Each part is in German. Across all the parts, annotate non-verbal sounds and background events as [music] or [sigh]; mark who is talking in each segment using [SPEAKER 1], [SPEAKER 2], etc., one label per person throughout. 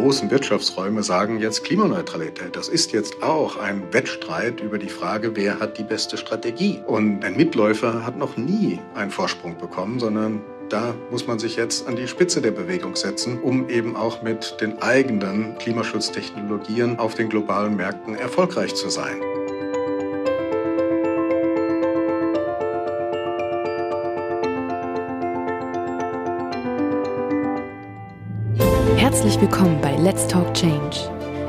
[SPEAKER 1] großen Wirtschaftsräume sagen jetzt Klimaneutralität. Das ist jetzt auch ein Wettstreit über die Frage, wer hat die beste Strategie. Und ein Mitläufer hat noch nie einen Vorsprung bekommen, sondern da muss man sich jetzt an die Spitze der Bewegung setzen, um eben auch mit den eigenen Klimaschutztechnologien auf den globalen Märkten erfolgreich zu sein.
[SPEAKER 2] Willkommen bei Let's Talk Change.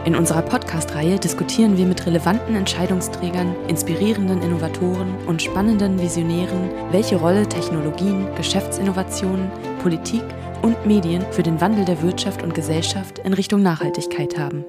[SPEAKER 2] In unserer Podcast-Reihe diskutieren wir mit relevanten Entscheidungsträgern, inspirierenden Innovatoren und spannenden Visionären, welche Rolle Technologien, Geschäftsinnovationen, Politik und Medien für den Wandel der Wirtschaft und Gesellschaft in Richtung Nachhaltigkeit haben.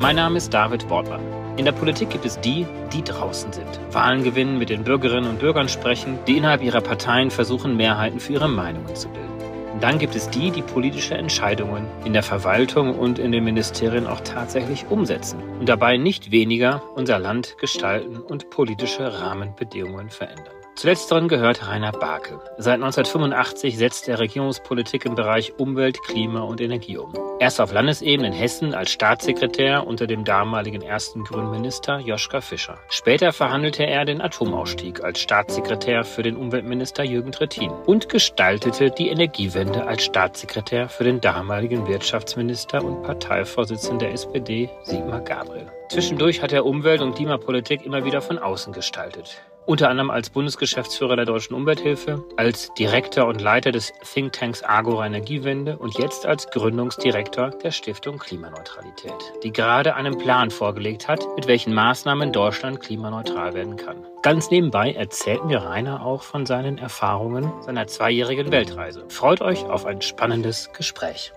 [SPEAKER 3] Mein Name ist David Wortmann. In der Politik gibt es die, die draußen sind, Wahlen gewinnen, mit den Bürgerinnen und Bürgern sprechen, die innerhalb ihrer Parteien versuchen, Mehrheiten für ihre Meinungen zu bilden. Dann gibt es die, die politische Entscheidungen in der Verwaltung und in den Ministerien auch tatsächlich umsetzen und dabei nicht weniger unser Land gestalten und politische Rahmenbedingungen verändern. Zu letzteren gehört Rainer Barke. Seit 1985 setzt er Regierungspolitik im Bereich Umwelt, Klima und Energie um. Erst auf Landesebene in Hessen als Staatssekretär unter dem damaligen ersten Grünminister Joschka Fischer. Später verhandelte er den Atomausstieg als Staatssekretär für den Umweltminister Jürgen Trittin und gestaltete die Energiewende als Staatssekretär für den damaligen Wirtschaftsminister und Parteivorsitzenden der SPD Sigmar Gabriel. Zwischendurch hat er Umwelt- und Klimapolitik immer wieder von außen gestaltet unter anderem als Bundesgeschäftsführer der Deutschen Umwelthilfe, als Direktor und Leiter des Thinktanks Agora Energiewende und jetzt als Gründungsdirektor der Stiftung Klimaneutralität, die gerade einen Plan vorgelegt hat, mit welchen Maßnahmen Deutschland klimaneutral werden kann. Ganz nebenbei erzählt mir Rainer auch von seinen Erfahrungen seiner zweijährigen Weltreise. Freut euch auf ein spannendes Gespräch.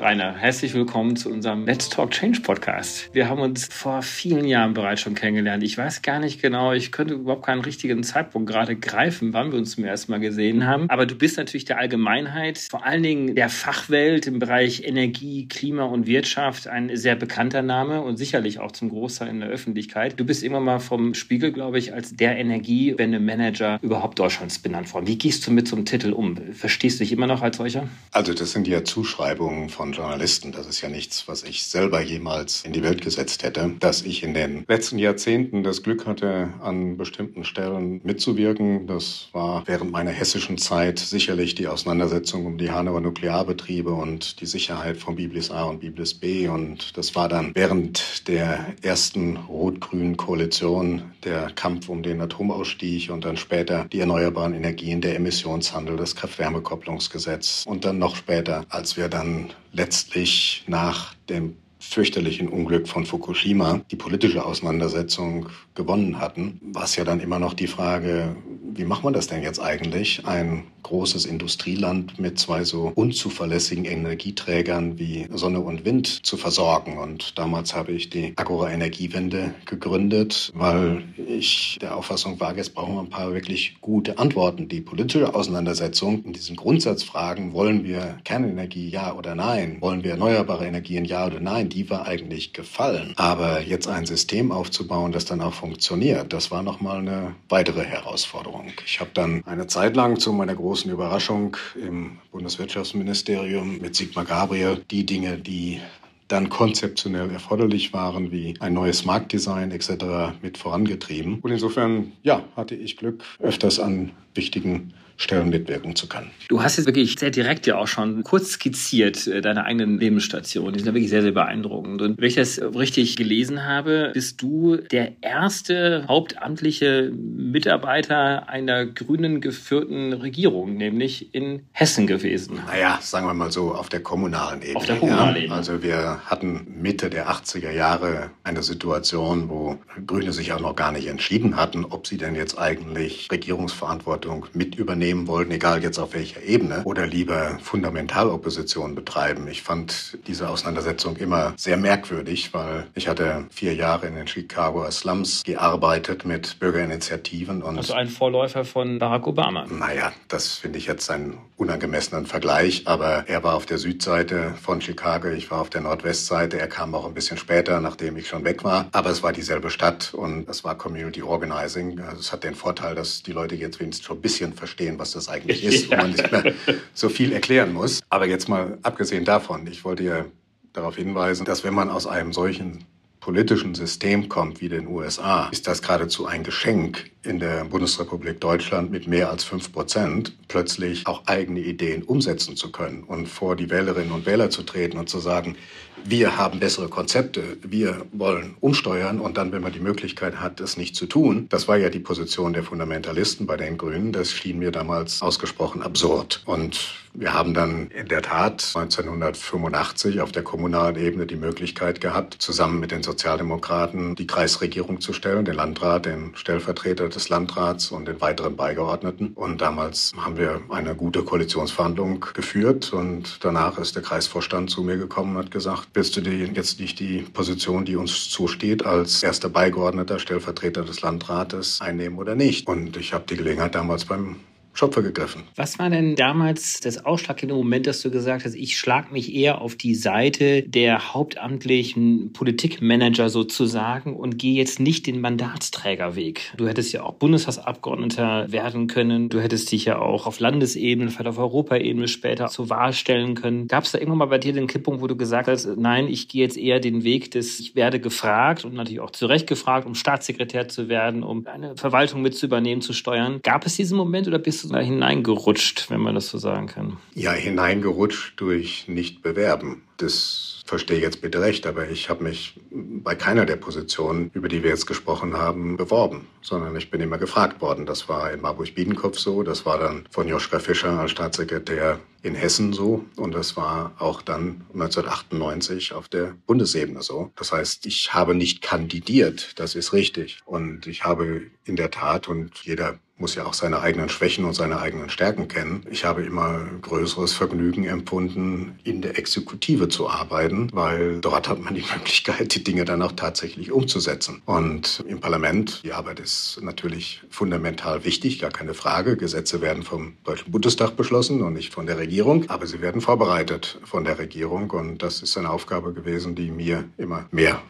[SPEAKER 3] Rainer, herzlich willkommen zu unserem Let's Talk Change Podcast. Wir haben uns vor vielen Jahren bereits schon kennengelernt. Ich weiß gar nicht genau, ich könnte überhaupt keinen richtigen Zeitpunkt gerade greifen, wann wir uns zum ersten Mal gesehen haben. Aber du bist natürlich der Allgemeinheit, vor allen Dingen der Fachwelt im Bereich Energie, Klima und Wirtschaft ein sehr bekannter Name und sicherlich auch zum Großteil in der Öffentlichkeit. Du bist immer mal vom Spiegel, glaube ich, als der Energiewende-Manager überhaupt Deutschlands benannt worden. Wie gehst du mit so einem Titel um? Verstehst du dich immer noch als solcher?
[SPEAKER 1] Also das sind ja Zuschreibungen von von Journalisten. Das ist ja nichts, was ich selber jemals in die Welt gesetzt hätte. Dass ich in den letzten Jahrzehnten das Glück hatte, an bestimmten Stellen mitzuwirken, das war während meiner hessischen Zeit sicherlich die Auseinandersetzung um die Hanauer Nuklearbetriebe und die Sicherheit von Biblis A und Biblis B. Und das war dann während der ersten rot-grünen Koalition der Kampf um den Atomausstieg und dann später die erneuerbaren Energien, der Emissionshandel, das Kraft-Wärme-Kopplungsgesetz und dann noch später, als wir dann letztlich nach dem fürchterlichen Unglück von Fukushima die politische Auseinandersetzung gewonnen hatten, war es ja dann immer noch die Frage, wie macht man das denn jetzt eigentlich, ein großes Industrieland mit zwei so unzuverlässigen Energieträgern wie Sonne und Wind zu versorgen. Und damals habe ich die Agora Energiewende gegründet, weil ich der Auffassung war, jetzt brauchen wir ein paar wirklich gute Antworten. Die politische Auseinandersetzung in diesen Grundsatzfragen, wollen wir Kernenergie ja oder nein, wollen wir erneuerbare Energien ja oder nein, die war eigentlich gefallen. Aber jetzt ein System aufzubauen, das dann auch funktioniert, das war nochmal eine weitere Herausforderung. Ich habe dann eine Zeit lang zu meiner großen Überraschung im Bundeswirtschaftsministerium mit Sigmar Gabriel die Dinge, die dann konzeptionell erforderlich waren, wie ein neues Marktdesign etc. mit vorangetrieben. Und insofern, ja, hatte ich Glück, öfters an wichtigen Stellen mitwirken zu können.
[SPEAKER 3] Du hast jetzt wirklich sehr direkt ja auch schon kurz skizziert äh, deine eigenen Lebensstationen. Die sind ja wirklich sehr, sehr beeindruckend. Und wenn ich das richtig gelesen habe, bist du der erste hauptamtliche Mitarbeiter einer grünen geführten Regierung, nämlich in Hessen gewesen.
[SPEAKER 1] Naja, sagen wir mal so, auf der kommunalen Ebene.
[SPEAKER 3] Auf der kommunalen
[SPEAKER 1] ja.
[SPEAKER 3] Ebene.
[SPEAKER 1] Also wir hatten Mitte der 80er Jahre eine Situation, wo Grüne sich auch noch gar nicht entschieden hatten, ob sie denn jetzt eigentlich Regierungsverantwortung mit übernehmen nehmen wollten, egal jetzt auf welcher Ebene, oder lieber Fundamentalopposition betreiben. Ich fand diese Auseinandersetzung immer sehr merkwürdig, weil ich hatte vier Jahre in den Chicagoer Slums gearbeitet mit Bürgerinitiativen. Und
[SPEAKER 3] also ein Vorläufer von Barack Obama.
[SPEAKER 1] Naja, das finde ich jetzt einen unangemessenen Vergleich, aber er war auf der Südseite von Chicago, ich war auf der Nordwestseite, er kam auch ein bisschen später, nachdem ich schon weg war, aber es war dieselbe Stadt und es war Community Organizing. Also es hat den Vorteil, dass die Leute jetzt wenigstens schon ein bisschen verstehen, was das eigentlich ist, [laughs] ja. wo man nicht mehr so viel erklären muss. Aber jetzt mal abgesehen davon, ich wollte ja darauf hinweisen, dass wenn man aus einem solchen politischen System kommt wie den USA, ist das geradezu ein Geschenk in der Bundesrepublik Deutschland mit mehr als fünf Prozent plötzlich auch eigene Ideen umsetzen zu können und vor die Wählerinnen und Wähler zu treten und zu sagen, wir haben bessere Konzepte, wir wollen umsteuern und dann, wenn man die Möglichkeit hat, es nicht zu tun, das war ja die Position der Fundamentalisten bei den Grünen, das schien mir damals ausgesprochen absurd. Und wir haben dann in der Tat 1985 auf der kommunalen Ebene die Möglichkeit gehabt, zusammen mit den Sozialdemokraten die Kreisregierung zu stellen, den Landrat, den Stellvertreter des Landrats und den weiteren Beigeordneten. Und damals haben wir eine gute Koalitionsverhandlung geführt und danach ist der Kreisvorstand zu mir gekommen und hat gesagt, willst du dir jetzt nicht die Position, die uns zusteht, als erster Beigeordneter, Stellvertreter des Landrates einnehmen oder nicht? Und ich habe die Gelegenheit damals beim Schopfer gegriffen.
[SPEAKER 3] Was war denn damals das ausschlaggebende Moment, dass du gesagt hast, ich schlage mich eher auf die Seite der hauptamtlichen Politikmanager sozusagen und gehe jetzt nicht den Mandatsträgerweg? Du hättest ja auch Bundestagsabgeordneter werden können. Du hättest dich ja auch auf Landesebene, vielleicht auf Europaebene später zur Wahl stellen können. Gab es da irgendwann mal bei dir den Kipppunkt, wo du gesagt hast, nein, ich gehe jetzt eher den Weg des, ich werde gefragt und natürlich auch zu Recht gefragt, um Staatssekretär zu werden, um eine Verwaltung mit zu übernehmen, zu steuern. Gab es diesen Moment oder bist du hineingerutscht, wenn man das so sagen kann?
[SPEAKER 1] Ja, hineingerutscht durch Nicht-Bewerben. Das verstehe ich jetzt bitte recht, aber ich habe mich bei keiner der Positionen, über die wir jetzt gesprochen haben, beworben, sondern ich bin immer gefragt worden. Das war in Marburg-Biedenkopf so, das war dann von Joschka Fischer als Staatssekretär in Hessen so und das war auch dann 1998 auf der Bundesebene so. Das heißt, ich habe nicht kandidiert, das ist richtig. Und ich habe in der Tat, und jeder muss ja auch seine eigenen Schwächen und seine eigenen Stärken kennen. Ich habe immer größeres Vergnügen empfunden, in der Exekutive zu arbeiten, weil dort hat man die [laughs] Möglichkeit, die Dinge dann auch tatsächlich umzusetzen. Und im Parlament, die Arbeit ist natürlich fundamental wichtig, gar keine Frage. Gesetze werden vom Deutschen Bundestag beschlossen und nicht von der Regierung, aber sie werden vorbereitet von der Regierung. Und das ist eine Aufgabe gewesen, die mir immer mehr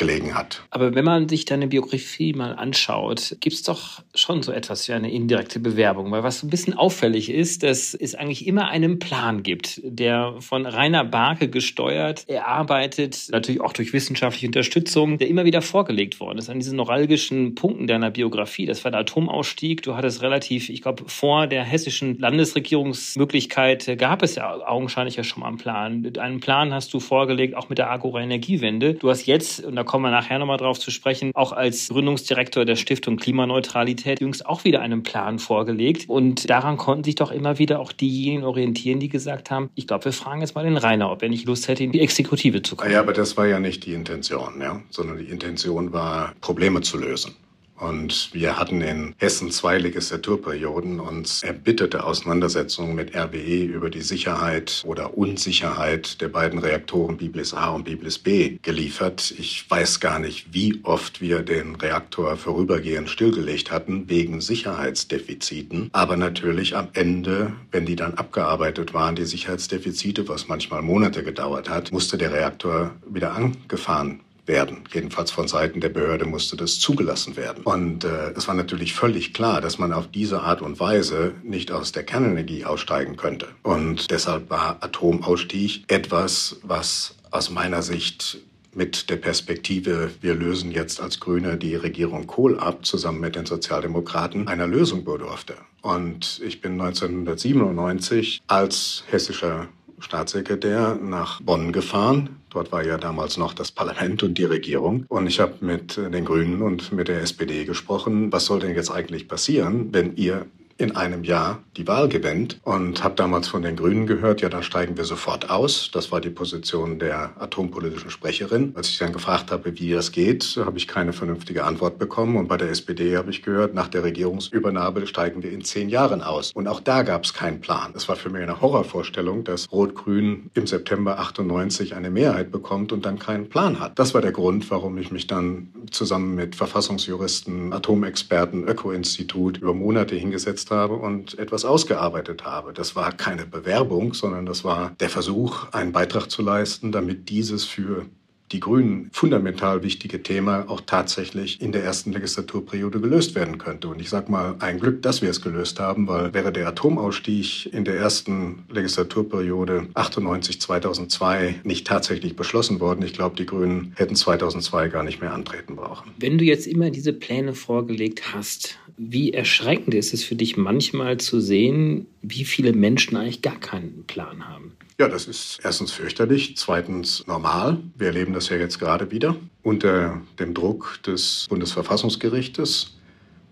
[SPEAKER 1] gelegen hat.
[SPEAKER 3] Aber wenn man sich deine Biografie mal anschaut, gibt es doch schon so etwas wie eine indirekte Bewerbung. Weil was so ein bisschen auffällig ist, dass es eigentlich immer einen Plan gibt, der von Rainer Barke gesteuert, erarbeitet, natürlich auch durch wissenschaftliche Unterstützung, der immer wieder vorgelegt worden ist an diesen neuralgischen Punkten deiner Biografie. Das war der Atomausstieg. Du hattest relativ, ich glaube, vor der hessischen Landesregierungsmöglichkeit gab es ja augenscheinlich ja schon mal einen Plan. Einen Plan hast du vorgelegt, auch mit der Agora-Energiewende. Du hast jetzt, und da kommen wir nachher nochmal drauf zu sprechen, auch als Gründungsdirektor der Stiftung Klimaneutralität jüngst auch wieder einen Plan vorgelegt. Und daran konnten sich doch immer wieder auch diejenigen orientieren, die gesagt haben, ich glaube, wir fragen jetzt mal den Rainer, ob er nicht Lust hätte, in die Exekutive zu kommen.
[SPEAKER 1] Ja, aber das war ja nicht die Intention, ja, sondern die Intention war, Probleme zu lösen. Und wir hatten in Hessen zwei Legislaturperioden uns erbitterte Auseinandersetzungen mit RWE über die Sicherheit oder Unsicherheit der beiden Reaktoren Biblis A und Biblis B geliefert. Ich weiß gar nicht, wie oft wir den Reaktor vorübergehend stillgelegt hatten wegen Sicherheitsdefiziten. Aber natürlich am Ende, wenn die dann abgearbeitet waren, die Sicherheitsdefizite, was manchmal Monate gedauert hat, musste der Reaktor wieder angefahren werden. Jedenfalls von Seiten der Behörde musste das zugelassen werden. Und äh, es war natürlich völlig klar, dass man auf diese Art und Weise nicht aus der Kernenergie aussteigen könnte. Und deshalb war Atomausstieg etwas, was aus meiner Sicht mit der Perspektive, wir lösen jetzt als Grüne die Regierung Kohl ab, zusammen mit den Sozialdemokraten, einer Lösung bedurfte. Und ich bin 1997 als hessischer Staatssekretär nach Bonn gefahren. Dort war ja damals noch das Parlament und die Regierung. Und ich habe mit den Grünen und mit der SPD gesprochen, was soll denn jetzt eigentlich passieren, wenn ihr in einem Jahr die Wahl gewinnt und habe damals von den Grünen gehört, ja, dann steigen wir sofort aus. Das war die Position der atompolitischen Sprecherin. Als ich dann gefragt habe, wie das geht, habe ich keine vernünftige Antwort bekommen. Und bei der SPD habe ich gehört, nach der Regierungsübernahme steigen wir in zehn Jahren aus. Und auch da gab es keinen Plan. Es war für mich eine Horrorvorstellung, dass Rot-Grün im September 98 eine Mehrheit bekommt und dann keinen Plan hat. Das war der Grund, warum ich mich dann zusammen mit Verfassungsjuristen, Atomexperten, Öko-Institut über Monate hingesetzt habe und etwas ausgearbeitet habe. Das war keine Bewerbung, sondern das war der Versuch, einen Beitrag zu leisten, damit dieses für die Grünen fundamental wichtige Thema auch tatsächlich in der ersten Legislaturperiode gelöst werden könnte. Und ich sage mal, ein Glück, dass wir es gelöst haben, weil wäre der Atomausstieg in der ersten Legislaturperiode 98, 2002 nicht tatsächlich beschlossen worden, ich glaube, die Grünen hätten 2002 gar nicht mehr antreten brauchen.
[SPEAKER 3] Wenn du jetzt immer diese Pläne vorgelegt hast, wie erschreckend ist es für dich manchmal zu sehen, wie viele Menschen eigentlich gar keinen Plan haben?
[SPEAKER 1] Ja, das ist erstens fürchterlich, zweitens normal. Wir erleben das ja jetzt gerade wieder unter dem Druck des Bundesverfassungsgerichtes,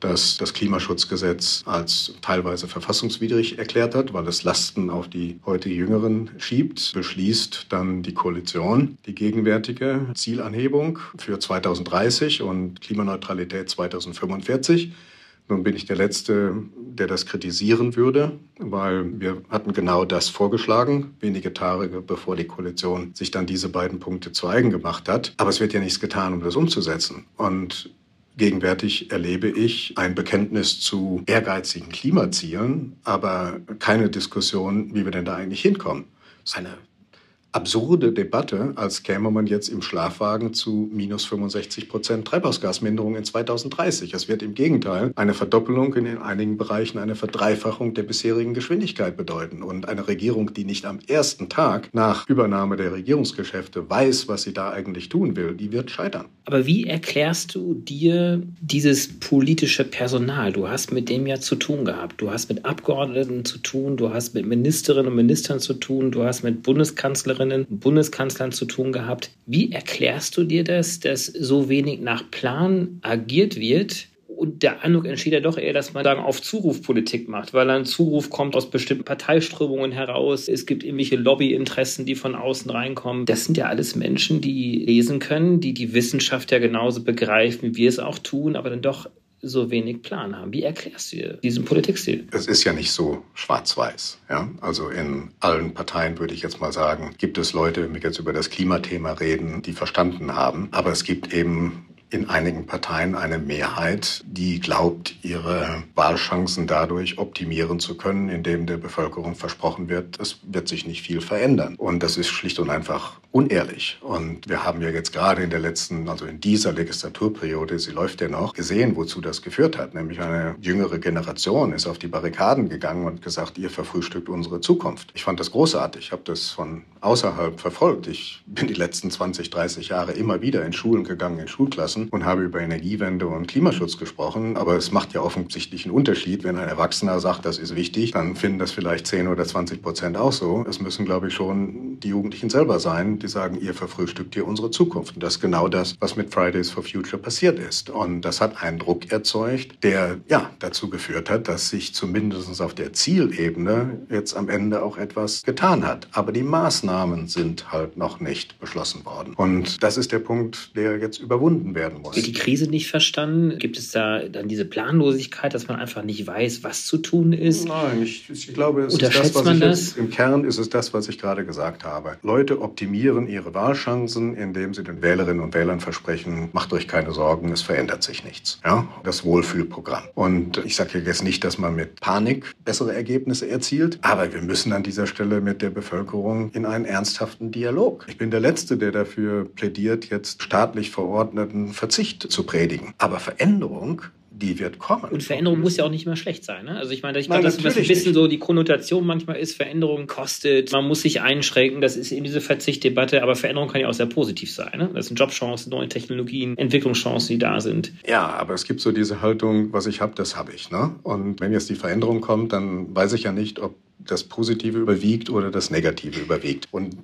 [SPEAKER 1] das das Klimaschutzgesetz als teilweise verfassungswidrig erklärt hat, weil es Lasten auf die heute Jüngeren schiebt, beschließt dann die Koalition die gegenwärtige Zielanhebung für 2030 und Klimaneutralität 2045. Nun bin ich der Letzte, der das kritisieren würde, weil wir hatten genau das vorgeschlagen, wenige Tage bevor die Koalition sich dann diese beiden Punkte zu eigen gemacht hat. Aber es wird ja nichts getan, um das umzusetzen. Und Gegenwärtig erlebe ich ein Bekenntnis zu ehrgeizigen Klimazielen, aber keine Diskussion, wie wir denn da eigentlich hinkommen. Das ist eine absurde Debatte, als käme man jetzt im Schlafwagen zu minus 65 Prozent Treibhausgasminderung in 2030. Es wird im Gegenteil eine Verdoppelung in einigen Bereichen, eine Verdreifachung der bisherigen Geschwindigkeit bedeuten. Und eine Regierung, die nicht am ersten Tag nach Übernahme der Regierungsgeschäfte weiß, was sie da eigentlich tun will, die wird scheitern.
[SPEAKER 3] Aber wie erklärst du dir dieses politische Personal? Du hast mit dem ja zu tun gehabt. Du hast mit Abgeordneten zu tun, du hast mit Ministerinnen und Ministern zu tun, du hast mit Bundeskanzlerinnen Bundeskanzlerinnen und Bundeskanzlern zu tun gehabt. Wie erklärst du dir das, dass so wenig nach Plan agiert wird? Und der Eindruck entsteht ja doch eher, dass man dann auf Zuruf Politik macht, weil ein Zuruf kommt aus bestimmten Parteiströmungen heraus. Es gibt irgendwelche Lobbyinteressen, die von außen reinkommen. Das sind ja alles Menschen, die lesen können, die die Wissenschaft ja genauso begreifen, wie wir es auch tun, aber dann doch so wenig Plan haben. Wie erklärst du dir diesen Politikstil?
[SPEAKER 1] Es ist ja nicht so schwarz-weiß. Ja? Also in allen Parteien würde ich jetzt mal sagen, gibt es Leute, die jetzt über das Klimathema reden, die verstanden haben. Aber es gibt eben in einigen Parteien eine Mehrheit, die glaubt, ihre Wahlchancen dadurch optimieren zu können, indem der Bevölkerung versprochen wird, es wird sich nicht viel verändern. Und das ist schlicht und einfach unehrlich. Und wir haben ja jetzt gerade in der letzten, also in dieser Legislaturperiode, sie läuft ja noch, gesehen, wozu das geführt hat. Nämlich eine jüngere Generation ist auf die Barrikaden gegangen und gesagt, ihr verfrühstückt unsere Zukunft. Ich fand das großartig. Ich habe das von außerhalb verfolgt. Ich bin die letzten 20, 30 Jahre immer wieder in Schulen gegangen, in Schulklassen und habe über Energiewende und Klimaschutz gesprochen. Aber es macht ja offensichtlich einen Unterschied, wenn ein Erwachsener sagt, das ist wichtig, dann finden das vielleicht 10 oder 20 Prozent auch so. Es müssen, glaube ich, schon die Jugendlichen selber sein, die sagen, ihr verfrühstückt hier unsere Zukunft. Und das ist genau das, was mit Fridays for Future passiert ist. Und das hat einen Druck erzeugt, der ja dazu geführt hat, dass sich zumindest auf der Zielebene jetzt am Ende auch etwas getan hat. Aber die Maßnahmen sind halt noch nicht beschlossen worden. Und das ist der Punkt, der jetzt überwunden werden muss.
[SPEAKER 3] Wird die Krise nicht verstanden? Gibt es da dann diese Planlosigkeit, dass man einfach nicht weiß, was zu tun ist?
[SPEAKER 1] Nein, ich, ich glaube, es ist das, was ich das? Jetzt, im Kern ist es das, was ich gerade gesagt habe. Leute optimieren optimieren ihre Wahlchancen, indem sie den Wählerinnen und Wählern versprechen, macht euch keine Sorgen, es verändert sich nichts. Ja? Das Wohlfühlprogramm. Und ich sage jetzt nicht, dass man mit Panik bessere Ergebnisse erzielt, aber wir müssen an dieser Stelle mit der Bevölkerung in einen ernsthaften Dialog. Ich bin der Letzte, der dafür plädiert, jetzt staatlich verordneten Verzicht zu predigen. Aber Veränderung die wird kommen.
[SPEAKER 3] Und Veränderung muss ja auch nicht immer schlecht sein. Ne? Also ich meine, ich glaube, dass das ein bisschen nicht. so die Konnotation manchmal ist, Veränderung kostet, man muss sich einschränken, das ist eben diese Verzichtdebatte, aber Veränderung kann ja auch sehr positiv sein. Ne? Das sind Jobchancen, neue Technologien, Entwicklungschancen, die da sind.
[SPEAKER 1] Ja, aber es gibt so diese Haltung, was ich habe, das habe ich. Ne? Und wenn jetzt die Veränderung kommt, dann weiß ich ja nicht, ob das Positive überwiegt oder das Negative überwiegt. Und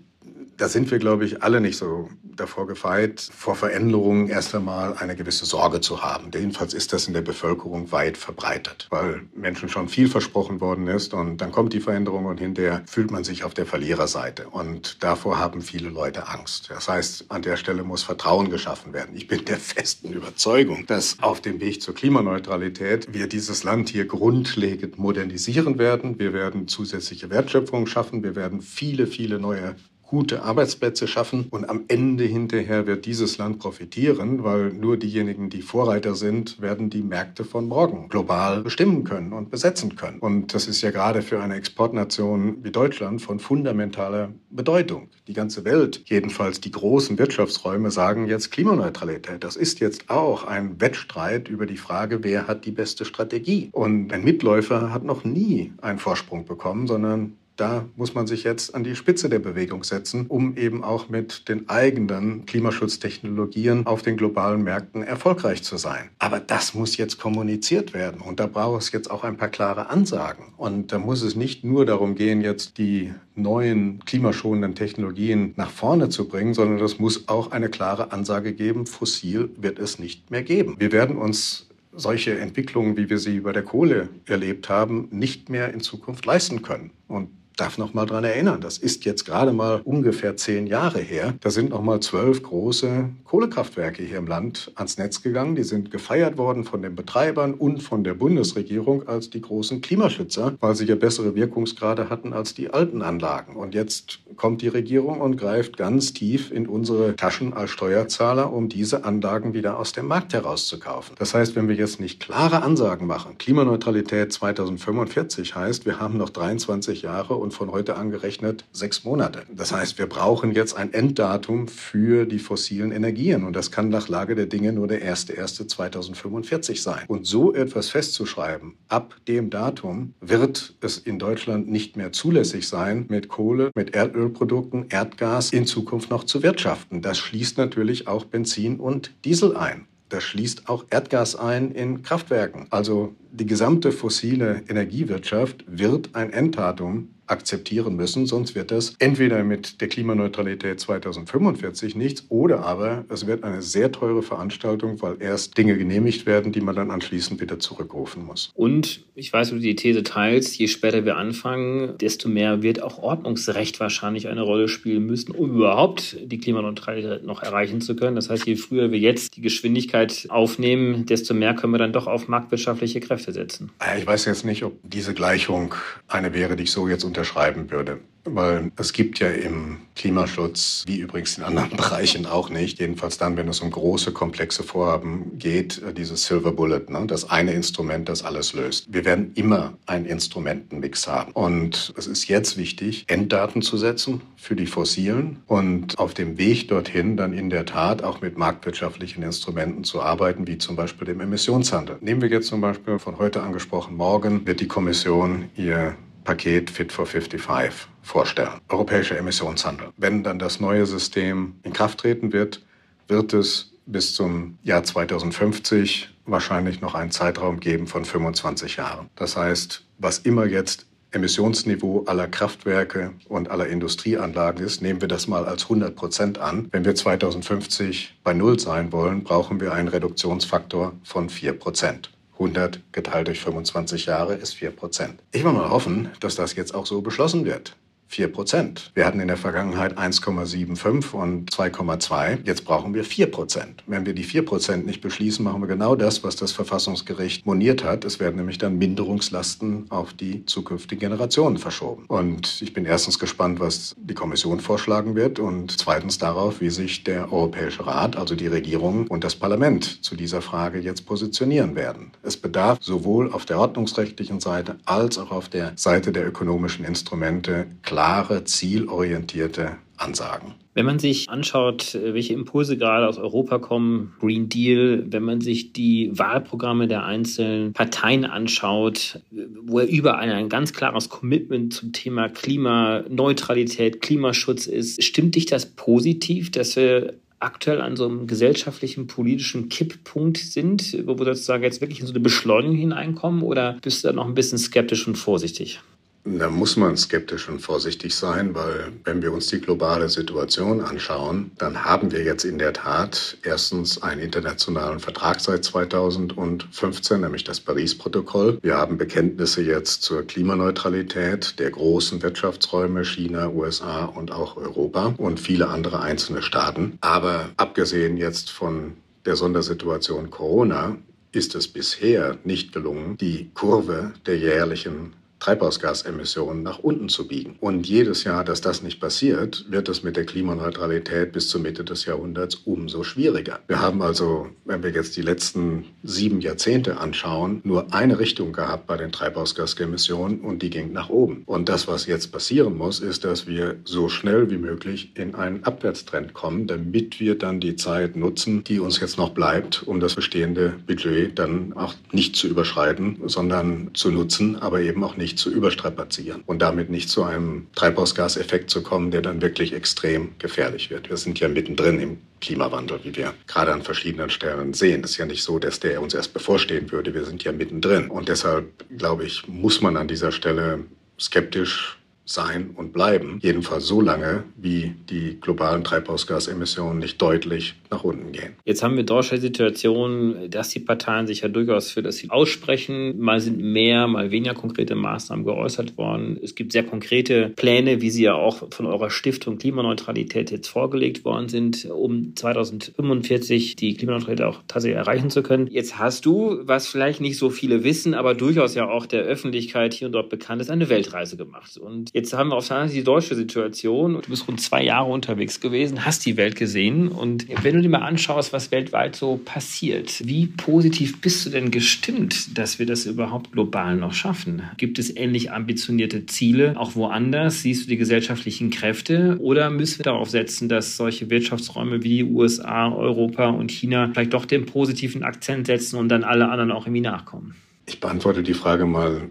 [SPEAKER 1] da sind wir, glaube ich, alle nicht so davor gefeit, vor Veränderungen erst einmal eine gewisse Sorge zu haben. Jedenfalls ist das in der Bevölkerung weit verbreitet, weil Menschen schon viel versprochen worden ist und dann kommt die Veränderung und hinterher fühlt man sich auf der Verliererseite. Und davor haben viele Leute Angst. Das heißt, an der Stelle muss Vertrauen geschaffen werden. Ich bin der festen Überzeugung, dass auf dem Weg zur Klimaneutralität wir dieses Land hier grundlegend modernisieren werden. Wir werden zusätzliche Wertschöpfung schaffen. Wir werden viele, viele neue gute Arbeitsplätze schaffen und am Ende hinterher wird dieses Land profitieren, weil nur diejenigen, die Vorreiter sind, werden die Märkte von morgen global bestimmen können und besetzen können. Und das ist ja gerade für eine Exportnation wie Deutschland von fundamentaler Bedeutung. Die ganze Welt, jedenfalls die großen Wirtschaftsräume, sagen jetzt Klimaneutralität. Das ist jetzt auch ein Wettstreit über die Frage, wer hat die beste Strategie. Und ein Mitläufer hat noch nie einen Vorsprung bekommen, sondern da muss man sich jetzt an die Spitze der Bewegung setzen, um eben auch mit den eigenen Klimaschutztechnologien auf den globalen Märkten erfolgreich zu sein. Aber das muss jetzt kommuniziert werden und da braucht es jetzt auch ein paar klare Ansagen. Und da muss es nicht nur darum gehen, jetzt die neuen klimaschonenden Technologien nach vorne zu bringen, sondern das muss auch eine klare Ansage geben, fossil wird es nicht mehr geben. Wir werden uns solche Entwicklungen, wie wir sie bei der Kohle erlebt haben, nicht mehr in Zukunft leisten können. Und darf noch mal dran erinnern, das ist jetzt gerade mal ungefähr zehn Jahre her. Da sind noch mal zwölf große Kohlekraftwerke hier im Land ans Netz gegangen. Die sind gefeiert worden von den Betreibern und von der Bundesregierung als die großen Klimaschützer, weil sie ja bessere Wirkungsgrade hatten als die alten Anlagen. Und jetzt kommt die Regierung und greift ganz tief in unsere Taschen als Steuerzahler, um diese Anlagen wieder aus dem Markt herauszukaufen. Das heißt, wenn wir jetzt nicht klare Ansagen machen, Klimaneutralität 2045 heißt, wir haben noch 23 Jahre und von heute angerechnet sechs Monate. Das heißt, wir brauchen jetzt ein Enddatum für die fossilen Energien und das kann nach Lage der Dinge nur der 1.1.2045 sein. Und so etwas festzuschreiben, ab dem Datum wird es in Deutschland nicht mehr zulässig sein, mit Kohle, mit Erdölprodukten, Erdgas in Zukunft noch zu wirtschaften. Das schließt natürlich auch Benzin und Diesel ein. Das schließt auch Erdgas ein in Kraftwerken. Also die gesamte fossile Energiewirtschaft wird ein Enddatum akzeptieren müssen, sonst wird das entweder mit der Klimaneutralität 2045 nichts oder aber es wird eine sehr teure Veranstaltung, weil erst Dinge genehmigt werden, die man dann anschließend wieder zurückrufen muss.
[SPEAKER 3] Und ich weiß, du die These teilst, je später wir anfangen, desto mehr wird auch Ordnungsrecht wahrscheinlich eine Rolle spielen müssen, um überhaupt die Klimaneutralität noch erreichen zu können. Das heißt, je früher wir jetzt die Geschwindigkeit aufnehmen, desto mehr können wir dann doch auf marktwirtschaftliche Kräfte setzen.
[SPEAKER 1] Ich weiß jetzt nicht, ob diese Gleichung eine wäre, die ich so jetzt unterschreiben würde. Weil es gibt ja im Klimaschutz, wie übrigens in anderen [laughs] Bereichen auch nicht, jedenfalls dann, wenn es um große, komplexe Vorhaben geht, äh, dieses Silver Bullet, ne, das eine Instrument, das alles löst. Wir werden immer einen Instrumentenmix haben. Und es ist jetzt wichtig, Enddaten zu setzen für die Fossilen und auf dem Weg dorthin dann in der Tat auch mit marktwirtschaftlichen Instrumenten zu arbeiten, wie zum Beispiel dem Emissionshandel. Nehmen wir jetzt zum Beispiel von heute angesprochen, morgen wird die Kommission ihr Paket Fit for 55 vorstellen. Europäischer Emissionshandel. Wenn dann das neue System in Kraft treten wird, wird es bis zum Jahr 2050 wahrscheinlich noch einen Zeitraum geben von 25 Jahren. Das heißt, was immer jetzt Emissionsniveau aller Kraftwerke und aller Industrieanlagen ist, nehmen wir das mal als 100 Prozent an. Wenn wir 2050 bei Null sein wollen, brauchen wir einen Reduktionsfaktor von 4 Prozent. 100 geteilt durch 25 Jahre ist 4 Prozent. Ich will mal hoffen, dass das jetzt auch so beschlossen wird. 4 Prozent. Wir hatten in der Vergangenheit 1,75 und 2,2. Jetzt brauchen wir 4 Prozent. Wenn wir die 4 Prozent nicht beschließen, machen wir genau das, was das Verfassungsgericht moniert hat. Es werden nämlich dann Minderungslasten auf die zukünftigen Generationen verschoben. Und ich bin erstens gespannt, was die Kommission vorschlagen wird und zweitens darauf, wie sich der Europäische Rat, also die Regierung und das Parlament zu dieser Frage jetzt positionieren werden. Es bedarf sowohl auf der ordnungsrechtlichen Seite als auch auf der Seite der ökonomischen Instrumente klar klare, zielorientierte Ansagen.
[SPEAKER 3] Wenn man sich anschaut, welche Impulse gerade aus Europa kommen, Green Deal, wenn man sich die Wahlprogramme der einzelnen Parteien anschaut, wo er überall ein ganz klares Commitment zum Thema Klimaneutralität, Klimaschutz ist, stimmt dich das positiv, dass wir aktuell an so einem gesellschaftlichen, politischen Kipppunkt sind, wo wir sozusagen jetzt wirklich in so eine Beschleunigung hineinkommen oder bist du da noch ein bisschen skeptisch und vorsichtig?
[SPEAKER 1] Da muss man skeptisch und vorsichtig sein, weil wenn wir uns die globale Situation anschauen, dann haben wir jetzt in der Tat erstens einen internationalen Vertrag seit 2015, nämlich das Paris-Protokoll. Wir haben Bekenntnisse jetzt zur Klimaneutralität der großen Wirtschaftsräume China, USA und auch Europa und viele andere einzelne Staaten. Aber abgesehen jetzt von der Sondersituation Corona ist es bisher nicht gelungen, die Kurve der jährlichen Treibhausgasemissionen nach unten zu biegen. Und jedes Jahr, dass das nicht passiert, wird es mit der Klimaneutralität bis zur Mitte des Jahrhunderts umso schwieriger. Wir haben also, wenn wir jetzt die letzten sieben Jahrzehnte anschauen, nur eine Richtung gehabt bei den Treibhausgasemissionen und die ging nach oben. Und das, was jetzt passieren muss, ist, dass wir so schnell wie möglich in einen Abwärtstrend kommen, damit wir dann die Zeit nutzen, die uns jetzt noch bleibt, um das bestehende Budget dann auch nicht zu überschreiten, sondern zu nutzen, aber eben auch nicht zu überstrapazieren und damit nicht zu einem Treibhausgaseffekt zu kommen, der dann wirklich extrem gefährlich wird. Wir sind ja mittendrin im Klimawandel, wie wir gerade an verschiedenen Stellen sehen. Es ist ja nicht so, dass der uns erst bevorstehen würde. Wir sind ja mittendrin. Und deshalb, glaube ich, muss man an dieser Stelle skeptisch sein und bleiben. Jedenfalls so lange, wie die globalen Treibhausgasemissionen nicht deutlich nach unten gehen.
[SPEAKER 3] Jetzt haben wir deutsche Situation, dass die Parteien sich ja durchaus für das Ziel aussprechen. Mal sind mehr, mal weniger konkrete Maßnahmen geäußert worden. Es gibt sehr konkrete Pläne, wie sie ja auch von eurer Stiftung Klimaneutralität jetzt vorgelegt worden sind, um 2045 die Klimaneutralität auch tatsächlich erreichen zu können. Jetzt hast du, was vielleicht nicht so viele wissen, aber durchaus ja auch der Öffentlichkeit hier und dort bekannt ist, eine Weltreise gemacht. Und Jetzt haben wir auf der anderen Seite die deutsche Situation. Du bist rund zwei Jahre unterwegs gewesen, hast die Welt gesehen. Und wenn du dir mal anschaust, was weltweit so passiert, wie positiv bist du denn gestimmt, dass wir das überhaupt global noch schaffen? Gibt es ähnlich ambitionierte Ziele auch woanders? Siehst du die gesellschaftlichen Kräfte? Oder müssen wir darauf setzen, dass solche Wirtschaftsräume wie die USA, Europa und China vielleicht doch den positiven Akzent setzen und dann alle anderen auch irgendwie nachkommen?
[SPEAKER 1] Ich beantworte die Frage mal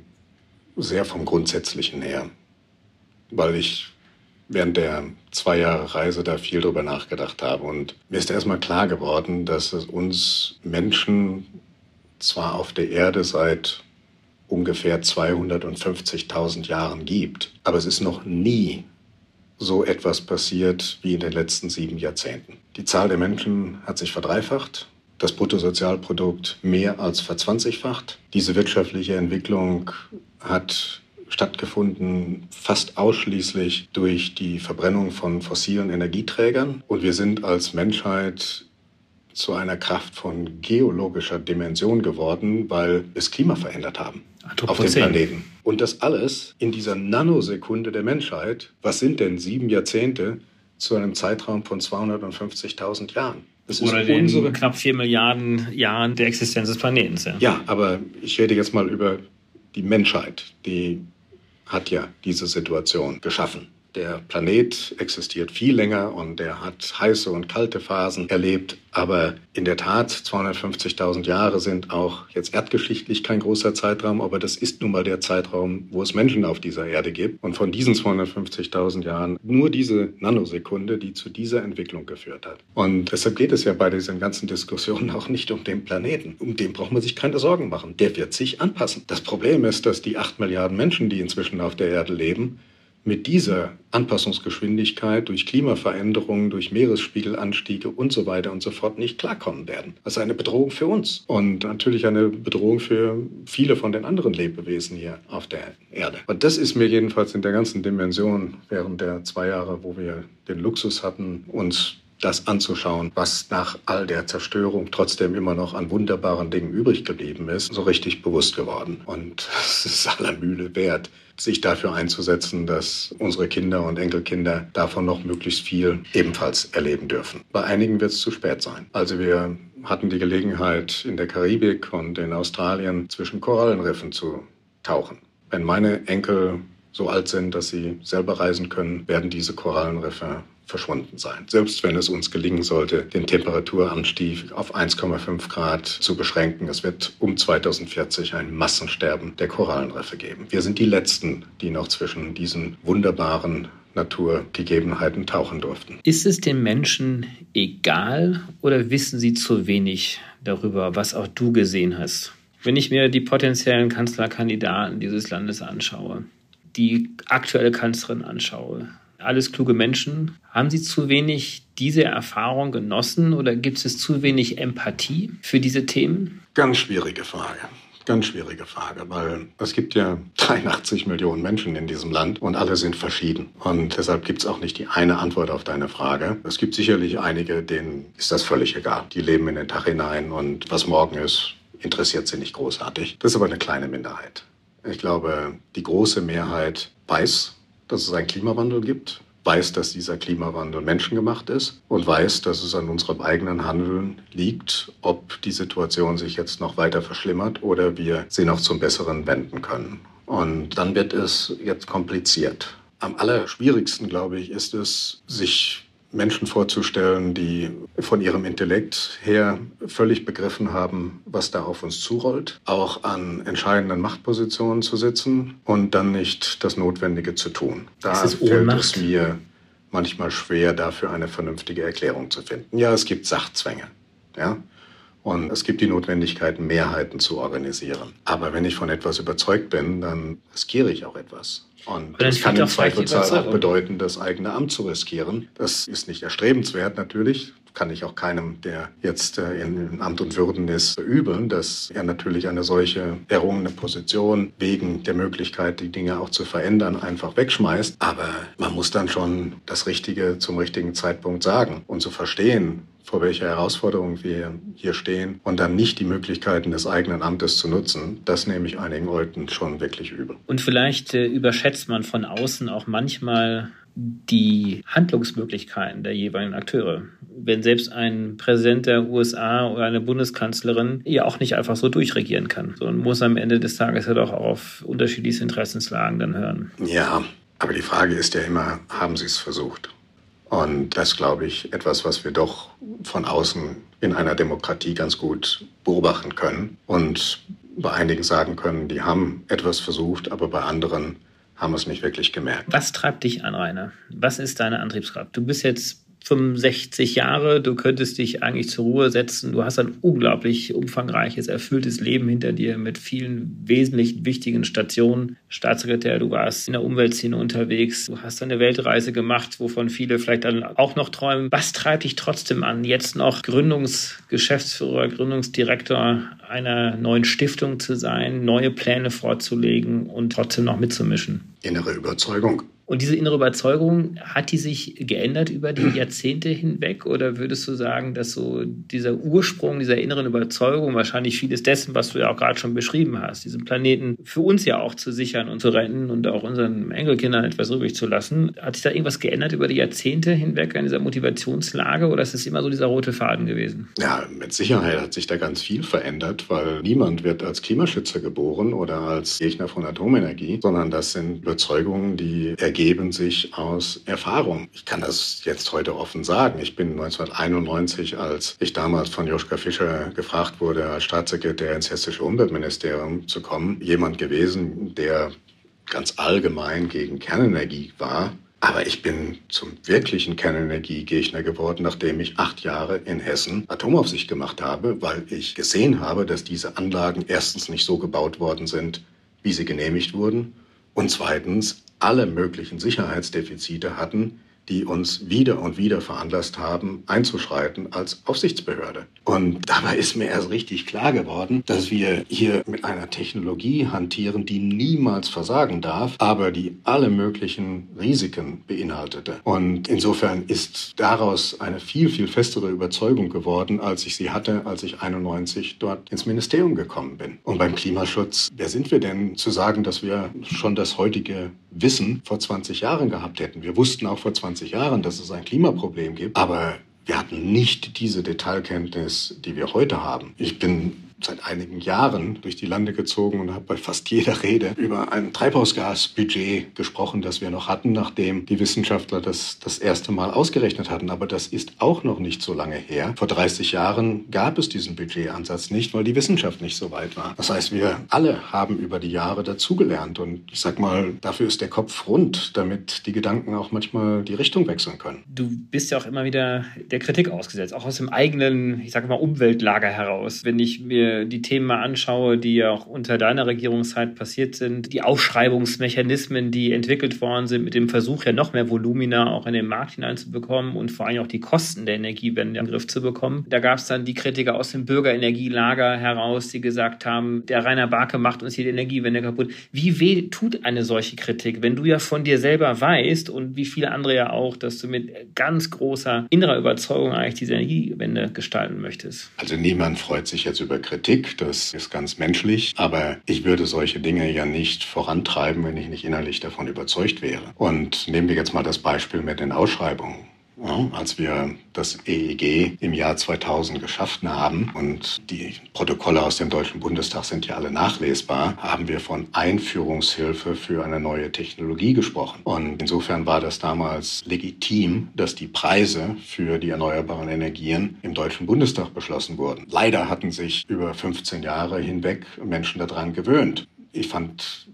[SPEAKER 1] sehr vom Grundsätzlichen her weil ich während der zwei Jahre Reise da viel drüber nachgedacht habe. Und mir ist erstmal klar geworden, dass es uns Menschen zwar auf der Erde seit ungefähr 250.000 Jahren gibt, aber es ist noch nie so etwas passiert wie in den letzten sieben Jahrzehnten. Die Zahl der Menschen hat sich verdreifacht, das Bruttosozialprodukt mehr als verzwanzigfacht. Diese wirtschaftliche Entwicklung hat stattgefunden, fast ausschließlich durch die Verbrennung von fossilen Energieträgern. Und wir sind als Menschheit zu einer Kraft von geologischer Dimension geworden, weil es Klima verändert haben auf dem Planeten. Und das alles in dieser Nanosekunde der Menschheit. Was sind denn sieben Jahrzehnte zu einem Zeitraum von 250.000 Jahren?
[SPEAKER 3] Das Oder den unsere... knapp vier Milliarden Jahren der Existenz des Planeten.
[SPEAKER 1] Ja. ja, aber ich rede jetzt mal über die Menschheit, die hat ja diese Situation geschaffen. Der Planet existiert viel länger und er hat heiße und kalte Phasen erlebt. Aber in der Tat, 250.000 Jahre sind auch jetzt erdgeschichtlich kein großer Zeitraum, aber das ist nun mal der Zeitraum, wo es Menschen auf dieser Erde gibt. Und von diesen 250.000 Jahren nur diese Nanosekunde, die zu dieser Entwicklung geführt hat. Und deshalb geht es ja bei diesen ganzen Diskussionen auch nicht um den Planeten. Um den braucht man sich keine Sorgen machen. Der wird sich anpassen. Das Problem ist, dass die 8 Milliarden Menschen, die inzwischen auf der Erde leben, mit dieser Anpassungsgeschwindigkeit durch Klimaveränderungen, durch Meeresspiegelanstiege und so weiter und so fort nicht klarkommen werden. Das ist eine Bedrohung für uns und natürlich eine Bedrohung für viele von den anderen Lebewesen hier auf der Erde. Und das ist mir jedenfalls in der ganzen Dimension während der zwei Jahre, wo wir den Luxus hatten, uns das anzuschauen, was nach all der Zerstörung trotzdem immer noch an wunderbaren Dingen übrig geblieben ist, so richtig bewusst geworden. Und [laughs] es ist aller Mühe wert, sich dafür einzusetzen, dass unsere Kinder und Enkelkinder davon noch möglichst viel ebenfalls erleben dürfen. Bei einigen wird es zu spät sein. Also wir hatten die Gelegenheit, in der Karibik und in Australien zwischen Korallenriffen zu tauchen. Wenn meine Enkel so alt sind, dass sie selber reisen können, werden diese Korallenriffe verschwunden sein. Selbst wenn es uns gelingen sollte, den Temperaturanstieg auf 1,5 Grad zu beschränken, es wird um 2040 ein Massensterben der Korallenriffe geben. Wir sind die Letzten, die noch zwischen diesen wunderbaren Naturgegebenheiten tauchen durften.
[SPEAKER 3] Ist es den Menschen egal oder wissen sie zu wenig darüber, was auch du gesehen hast? Wenn ich mir die potenziellen Kanzlerkandidaten dieses Landes anschaue, die aktuelle Kanzlerin anschaue, alles kluge Menschen. Haben Sie zu wenig diese Erfahrung genossen oder gibt es zu wenig Empathie für diese Themen?
[SPEAKER 1] Ganz schwierige Frage. Ganz schwierige Frage, weil es gibt ja [laughs] 83 Millionen Menschen in diesem Land und alle sind verschieden. Und deshalb gibt es auch nicht die eine Antwort auf deine Frage. Es gibt sicherlich einige, denen ist das völlig egal. Die leben in den Tag hinein und was morgen ist, interessiert sie nicht großartig. Das ist aber eine kleine Minderheit. Ich glaube, die große Mehrheit weiß, dass es einen Klimawandel gibt, weiß, dass dieser Klimawandel menschengemacht ist und weiß, dass es an unserem eigenen Handeln liegt, ob die Situation sich jetzt noch weiter verschlimmert oder wir sie noch zum Besseren wenden können. Und dann wird es jetzt kompliziert. Am allerschwierigsten, glaube ich, ist es, sich Menschen vorzustellen, die von ihrem Intellekt her völlig begriffen haben, was da auf uns zurollt, auch an entscheidenden Machtpositionen zu sitzen und dann nicht das Notwendige zu tun. Da fällt es mir manchmal schwer, dafür eine vernünftige Erklärung zu finden. Ja, es gibt Sachzwänge. Ja? Und es gibt die Notwendigkeit, Mehrheiten zu organisieren. Aber wenn ich von etwas überzeugt bin, dann riskiere ich auch etwas. Und das kann im Zweifelsfall auch bedeuten, das eigene Amt zu riskieren. Das ist nicht erstrebenswert natürlich. Kann ich auch keinem, der jetzt äh, in Amt und Würden ist, übeln, dass er natürlich eine solche errungene Position wegen der Möglichkeit, die Dinge auch zu verändern, einfach wegschmeißt. Aber man muss dann schon das Richtige zum richtigen Zeitpunkt sagen und zu verstehen, vor welcher Herausforderung wir hier stehen und dann nicht die Möglichkeiten des eigenen Amtes zu nutzen, das nehme ich einigen Leuten schon wirklich übel.
[SPEAKER 3] Und vielleicht äh, überschätzt man von außen auch manchmal die Handlungsmöglichkeiten der jeweiligen Akteure. Wenn selbst ein Präsident der USA oder eine Bundeskanzlerin ja auch nicht einfach so durchregieren kann, sondern muss am Ende des Tages ja doch auf unterschiedliche Interessenslagen dann hören.
[SPEAKER 1] Ja, aber die Frage ist ja immer, haben Sie es versucht? Und das, glaube ich, etwas, was wir doch von außen in einer Demokratie ganz gut beobachten können und bei einigen sagen können, die haben etwas versucht, aber bei anderen haben es nicht wirklich gemerkt.
[SPEAKER 3] Was treibt dich an, Rainer? Was ist deine Antriebskraft? Du bist jetzt 65 Jahre, du könntest dich eigentlich zur Ruhe setzen. Du hast ein unglaublich umfangreiches, erfülltes Leben hinter dir mit vielen wesentlich wichtigen Stationen. Staatssekretär, du warst in der Umweltszene unterwegs, du hast eine Weltreise gemacht, wovon viele vielleicht dann auch noch träumen. Was treibt dich trotzdem an, jetzt noch Gründungsgeschäftsführer, Gründungsdirektor einer neuen Stiftung zu sein, neue Pläne vorzulegen und trotzdem noch mitzumischen?
[SPEAKER 1] Innere Überzeugung.
[SPEAKER 3] Und diese innere Überzeugung, hat die sich geändert über die [clears throat] Jahrzehnte hinweg? Oder würdest du sagen, dass so dieser Ursprung dieser inneren Überzeugung, wahrscheinlich vieles dessen, was du ja auch gerade schon beschrieben hast, diesen Planeten für uns ja auch zu sichern und zu retten und auch unseren Enkelkindern etwas übrig zu lassen, hat sich da irgendwas geändert über die Jahrzehnte hinweg an dieser Motivationslage oder ist es immer so dieser rote Faden gewesen?
[SPEAKER 1] Ja, mit Sicherheit hat sich da ganz viel verändert, weil niemand wird als Klimaschützer geboren oder als Gegner von Atomenergie, sondern das sind Überzeugungen, die ergeben sich aus Erfahrung. Ich kann das jetzt heute offen sagen. Ich bin 1991, als ich damals von Joschka Fischer gefragt wurde, als Staatssekretär ins hessische Umweltministerium zu kommen, jemand gewesen, der ganz allgemein gegen Kernenergie war. Aber ich bin zum wirklichen Kernenergiegegner geworden, nachdem ich acht Jahre in Hessen Atomaufsicht gemacht habe, weil ich gesehen habe, dass diese Anlagen erstens nicht so gebaut worden sind, wie sie genehmigt wurden und zweitens alle möglichen Sicherheitsdefizite hatten, die uns wieder und wieder veranlasst haben, einzuschreiten als Aufsichtsbehörde. Und dabei ist mir erst richtig klar geworden, dass wir hier mit einer Technologie hantieren, die niemals versagen darf, aber die alle möglichen Risiken beinhaltete. Und insofern ist daraus eine viel, viel festere Überzeugung geworden, als ich sie hatte, als ich 91 dort ins Ministerium gekommen bin. Und beim Klimaschutz, wer sind wir denn zu sagen, dass wir schon das heutige Wissen vor 20 Jahren gehabt hätten? Wir wussten auch vor 20 20 Jahren, dass es ein Klimaproblem gibt. Aber wir hatten nicht diese Detailkenntnis, die wir heute haben. Ich bin seit einigen Jahren durch die Lande gezogen und habe bei fast jeder Rede über ein Treibhausgasbudget gesprochen, das wir noch hatten, nachdem die Wissenschaftler das das erste Mal ausgerechnet hatten. Aber das ist auch noch nicht so lange her. Vor 30 Jahren gab es diesen Budgetansatz nicht, weil die Wissenschaft nicht so weit war. Das heißt, wir alle haben über die Jahre dazugelernt und ich sag mal, dafür ist der Kopf rund, damit die Gedanken auch manchmal die Richtung wechseln können.
[SPEAKER 3] Du bist ja auch immer wieder der Kritik ausgesetzt, auch aus dem eigenen, ich sage mal, Umweltlager heraus. Wenn ich mir die Themen mal anschaue, die ja auch unter deiner Regierungszeit passiert sind, die Ausschreibungsmechanismen, die entwickelt worden sind, mit dem Versuch ja noch mehr Volumina auch in den Markt hineinzubekommen und vor allem auch die Kosten der Energiewende den Griff zu bekommen. Da gab es dann die Kritiker aus dem Bürgerenergielager heraus, die gesagt haben, der Rainer Barke macht uns hier die Energiewende kaputt. Wie weh tut eine solche Kritik, wenn du ja von dir selber weißt und wie viele andere ja auch, dass du mit ganz großer innerer Überzeugung eigentlich diese Energiewende gestalten möchtest?
[SPEAKER 1] Also niemand freut sich jetzt über Kritik Kritik, das ist ganz menschlich, aber ich würde solche Dinge ja nicht vorantreiben, wenn ich nicht innerlich davon überzeugt wäre. Und nehmen wir jetzt mal das Beispiel mit den Ausschreibungen. Als wir das EEG im Jahr 2000 geschaffen haben und die Protokolle aus dem Deutschen Bundestag sind ja alle nachlesbar, haben wir von Einführungshilfe für eine neue Technologie gesprochen. Und insofern war das damals legitim, dass die Preise für die erneuerbaren Energien im Deutschen Bundestag beschlossen wurden. Leider hatten sich über 15 Jahre hinweg Menschen daran gewöhnt. Ich fand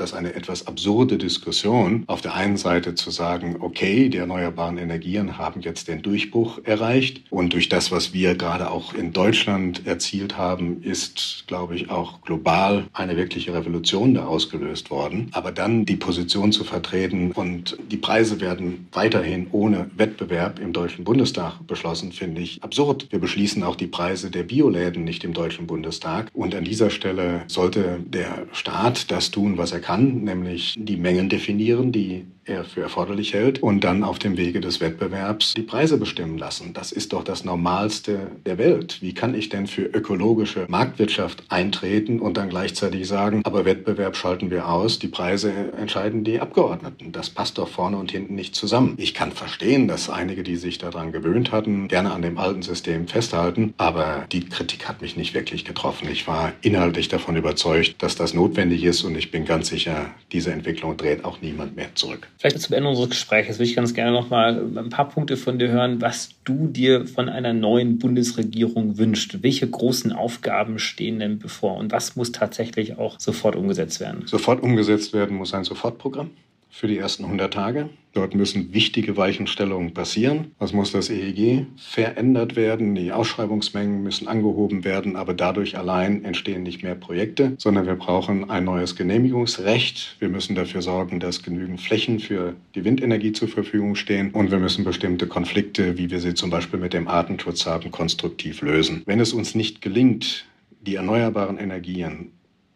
[SPEAKER 1] das eine etwas absurde Diskussion, auf der einen Seite zu sagen, okay, die erneuerbaren Energien haben jetzt den Durchbruch erreicht und durch das, was wir gerade auch in Deutschland erzielt haben, ist, glaube ich, auch global eine wirkliche Revolution da ausgelöst worden. Aber dann die Position zu vertreten und die Preise werden weiterhin ohne Wettbewerb im Deutschen Bundestag beschlossen, finde ich absurd. Wir beschließen auch die Preise der Bioläden nicht im Deutschen Bundestag. Und an dieser Stelle sollte der Staat das tun, was er kann, nämlich die Mengen definieren, die er für erforderlich hält und dann auf dem Wege des Wettbewerbs die Preise bestimmen lassen. Das ist doch das Normalste der Welt. Wie kann ich denn für ökologische Marktwirtschaft eintreten und dann gleichzeitig sagen, aber Wettbewerb schalten wir aus, die Preise entscheiden die Abgeordneten. Das passt doch vorne und hinten nicht zusammen. Ich kann verstehen, dass einige, die sich daran gewöhnt hatten, gerne an dem alten System festhalten, aber die Kritik hat mich nicht wirklich getroffen. Ich war inhaltlich davon überzeugt, dass das notwendig ist und ich bin ganz sicher, diese Entwicklung dreht auch niemand mehr zurück.
[SPEAKER 3] Vielleicht zum Ende unseres Gesprächs würde ich ganz gerne noch mal ein paar Punkte von dir hören, was du dir von einer neuen Bundesregierung wünschst. Welche großen Aufgaben stehen denn bevor und was muss tatsächlich auch sofort umgesetzt werden?
[SPEAKER 1] Sofort umgesetzt werden muss ein Sofortprogramm für die ersten 100 Tage. Dort müssen wichtige Weichenstellungen passieren. Was muss das EEG verändert werden? Die Ausschreibungsmengen müssen angehoben werden, aber dadurch allein entstehen nicht mehr Projekte, sondern wir brauchen ein neues Genehmigungsrecht. Wir müssen dafür sorgen, dass genügend Flächen für die Windenergie zur Verfügung stehen und wir müssen bestimmte Konflikte, wie wir sie zum Beispiel mit dem Artenschutz haben, konstruktiv lösen. Wenn es uns nicht gelingt, die erneuerbaren Energien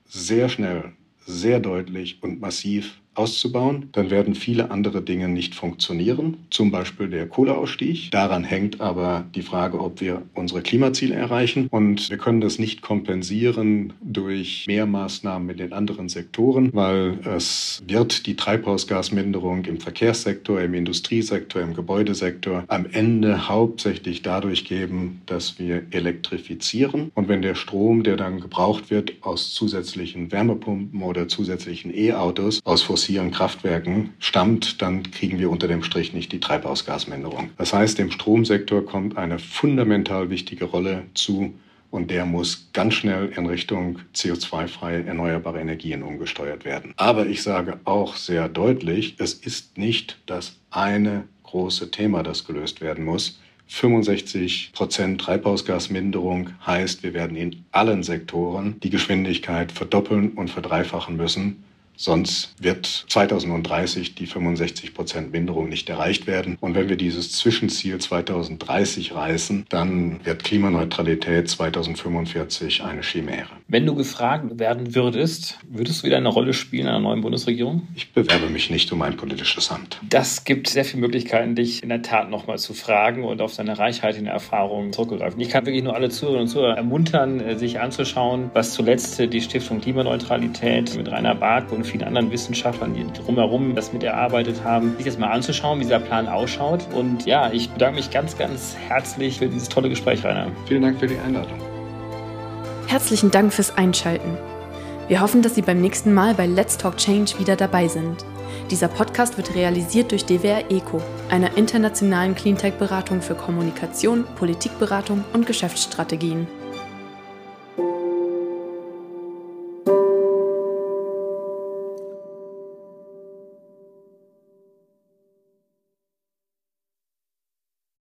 [SPEAKER 1] sehr schnell, sehr deutlich und massiv auszubauen, dann werden viele andere Dinge nicht funktionieren, zum Beispiel der Kohleausstieg. Daran hängt aber die Frage, ob wir unsere Klimaziele erreichen. Und wir können das nicht kompensieren durch mehr Maßnahmen in den anderen Sektoren, weil es wird die Treibhausgasminderung im Verkehrssektor, im Industriesektor, im Gebäudesektor am Ende hauptsächlich dadurch geben, dass wir elektrifizieren. Und wenn der Strom, der dann gebraucht wird aus zusätzlichen Wärmepumpen oder zusätzlichen E-Autos, aus fossilen fossilen Kraftwerken stammt, dann kriegen wir unter dem Strich nicht die Treibhausgasminderung. Das heißt, dem Stromsektor kommt eine fundamental wichtige Rolle zu und der muss ganz schnell in Richtung CO2-freie erneuerbare Energien umgesteuert werden. Aber ich sage auch sehr deutlich, es ist nicht das eine große Thema, das gelöst werden muss. 65 Prozent Treibhausgasminderung heißt, wir werden in allen Sektoren die Geschwindigkeit verdoppeln und verdreifachen müssen, Sonst wird 2030 die 65 Prozent Minderung nicht erreicht werden. Und wenn wir dieses Zwischenziel 2030 reißen, dann wird Klimaneutralität 2045 eine Chimäre.
[SPEAKER 3] Wenn du gefragt werden würdest, würdest du wieder eine Rolle spielen in einer neuen Bundesregierung?
[SPEAKER 1] Ich bewerbe mich nicht um ein politisches Amt.
[SPEAKER 3] Das gibt sehr viele Möglichkeiten, dich in der Tat nochmal zu fragen und auf deine reichhaltigen Erfahrungen zurückzugreifen. Ich kann wirklich nur alle Zuhörerinnen und Zuhörer ermuntern, sich anzuschauen, was zuletzt die Stiftung Klimaneutralität mit Rainer Barth und vielen anderen Wissenschaftlern, die drumherum das mit erarbeitet haben, sich das mal anzuschauen, wie dieser Plan ausschaut. Und ja, ich bedanke mich ganz, ganz herzlich für dieses tolle Gespräch, Rainer.
[SPEAKER 1] Vielen Dank für die Einladung.
[SPEAKER 2] Herzlichen Dank fürs Einschalten. Wir hoffen, dass Sie beim nächsten Mal bei Let's Talk Change wieder dabei sind. Dieser Podcast wird realisiert durch DWR ECO, einer internationalen Cleantech-Beratung für Kommunikation, Politikberatung und Geschäftsstrategien.